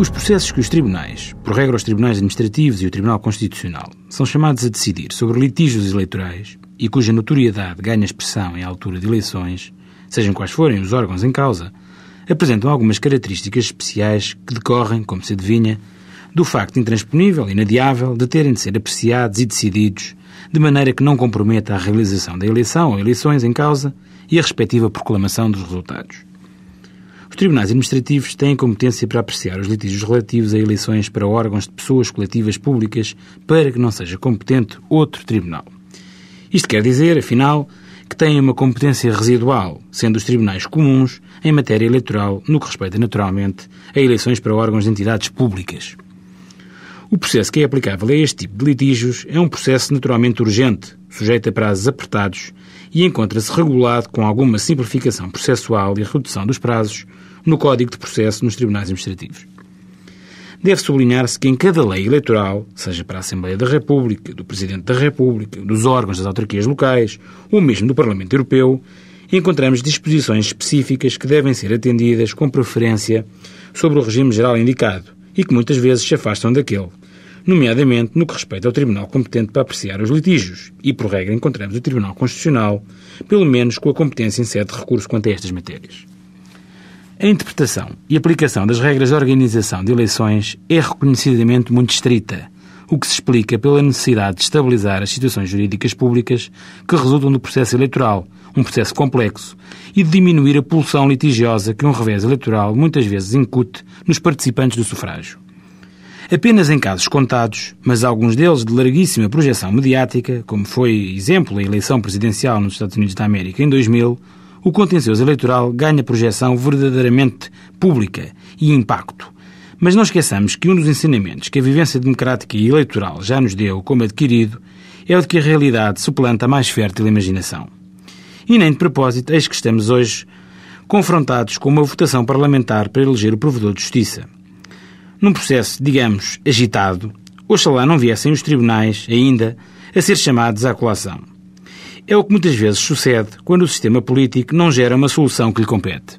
Os processos que os tribunais, por regra os tribunais administrativos e o Tribunal Constitucional, são chamados a decidir sobre litígios eleitorais e cuja notoriedade ganha expressão em altura de eleições, sejam quais forem os órgãos em causa, apresentam algumas características especiais que decorrem, como se adivinha, do facto intransponível e inadiável de terem de ser apreciados e decididos de maneira que não comprometa a realização da eleição ou eleições em causa e a respectiva proclamação dos resultados. Tribunais administrativos têm competência para apreciar os litígios relativos a eleições para órgãos de pessoas coletivas públicas para que não seja competente outro tribunal. Isto quer dizer, afinal, que têm uma competência residual, sendo os tribunais comuns em matéria eleitoral, no que respeita naturalmente a eleições para órgãos de entidades públicas. O processo que é aplicável a este tipo de litígios é um processo naturalmente urgente, sujeito a prazos apertados e encontra-se regulado com alguma simplificação processual e redução dos prazos no Código de Processo nos Tribunais Administrativos. Deve sublinhar-se que em cada lei eleitoral, seja para a Assembleia da República, do Presidente da República, dos órgãos das autarquias locais ou mesmo do Parlamento Europeu, encontramos disposições específicas que devem ser atendidas com preferência sobre o regime geral indicado e que muitas vezes se afastam daquele, nomeadamente no que respeita ao Tribunal competente para apreciar os litígios, e por regra encontramos o Tribunal Constitucional, pelo menos com a competência em sede de recurso quanto a estas matérias. A interpretação e aplicação das regras de organização de eleições é reconhecidamente muito estrita, o que se explica pela necessidade de estabilizar as situações jurídicas públicas que resultam do processo eleitoral, um processo complexo, e de diminuir a pulsão litigiosa que um revés eleitoral muitas vezes incute nos participantes do sufrágio. Apenas em casos contados, mas alguns deles de larguíssima projeção mediática, como foi exemplo a eleição presidencial nos Estados Unidos da América em 2000, o contencioso eleitoral ganha projeção verdadeiramente pública e impacto. Mas não esqueçamos que um dos ensinamentos que a vivência democrática e eleitoral já nos deu como adquirido é o de que a realidade suplanta a mais fértil imaginação. E nem de propósito, eis que estamos hoje confrontados com uma votação parlamentar para eleger o provedor de justiça num processo, digamos, agitado, oxalá não viessem os tribunais, ainda, a ser chamados à colação. É o que muitas vezes sucede quando o sistema político não gera uma solução que lhe compete.